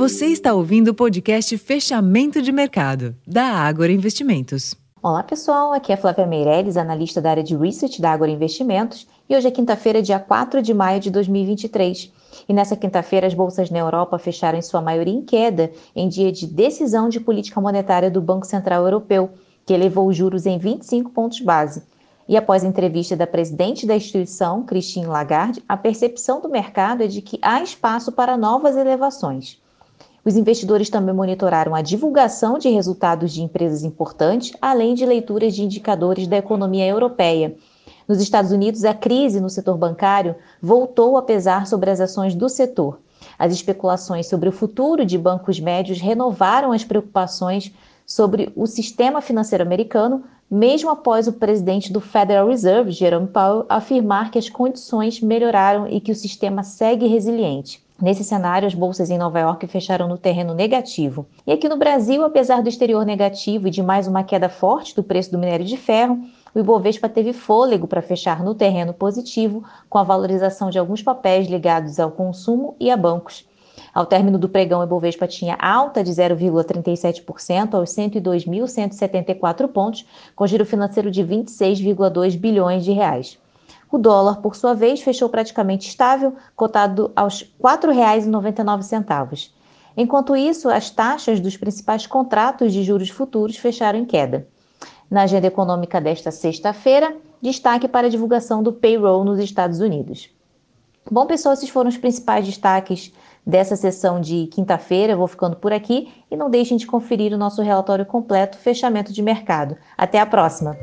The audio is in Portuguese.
Você está ouvindo o podcast Fechamento de Mercado, da Ágora Investimentos. Olá pessoal, aqui é Flávia Meirelles, analista da área de Research da Ágora Investimentos, e hoje é quinta-feira, dia 4 de maio de 2023. E nessa quinta-feira, as bolsas na Europa fecharam em sua maioria em queda, em dia de decisão de política monetária do Banco Central Europeu, que elevou os juros em 25 pontos base. E após a entrevista da presidente da instituição, Christine Lagarde, a percepção do mercado é de que há espaço para novas elevações. Os investidores também monitoraram a divulgação de resultados de empresas importantes, além de leituras de indicadores da economia europeia. Nos Estados Unidos, a crise no setor bancário voltou a pesar sobre as ações do setor. As especulações sobre o futuro de bancos médios renovaram as preocupações sobre o sistema financeiro americano, mesmo após o presidente do Federal Reserve, Jerome Powell, afirmar que as condições melhoraram e que o sistema segue resiliente. Nesse cenário, as bolsas em Nova York fecharam no terreno negativo. E aqui no Brasil, apesar do exterior negativo e de mais uma queda forte do preço do minério de ferro, o Ibovespa teve fôlego para fechar no terreno positivo, com a valorização de alguns papéis ligados ao consumo e a bancos. Ao término do pregão, o Ibovespa tinha alta de 0,37% aos 102.174 pontos, com giro financeiro de 26,2 bilhões de reais. O dólar, por sua vez, fechou praticamente estável, cotado aos R$ 4,99. Enquanto isso, as taxas dos principais contratos de juros futuros fecharam em queda. Na agenda econômica desta sexta-feira, destaque para a divulgação do payroll nos Estados Unidos. Bom, pessoal, esses foram os principais destaques dessa sessão de quinta-feira. Vou ficando por aqui e não deixem de conferir o nosso relatório completo Fechamento de Mercado. Até a próxima!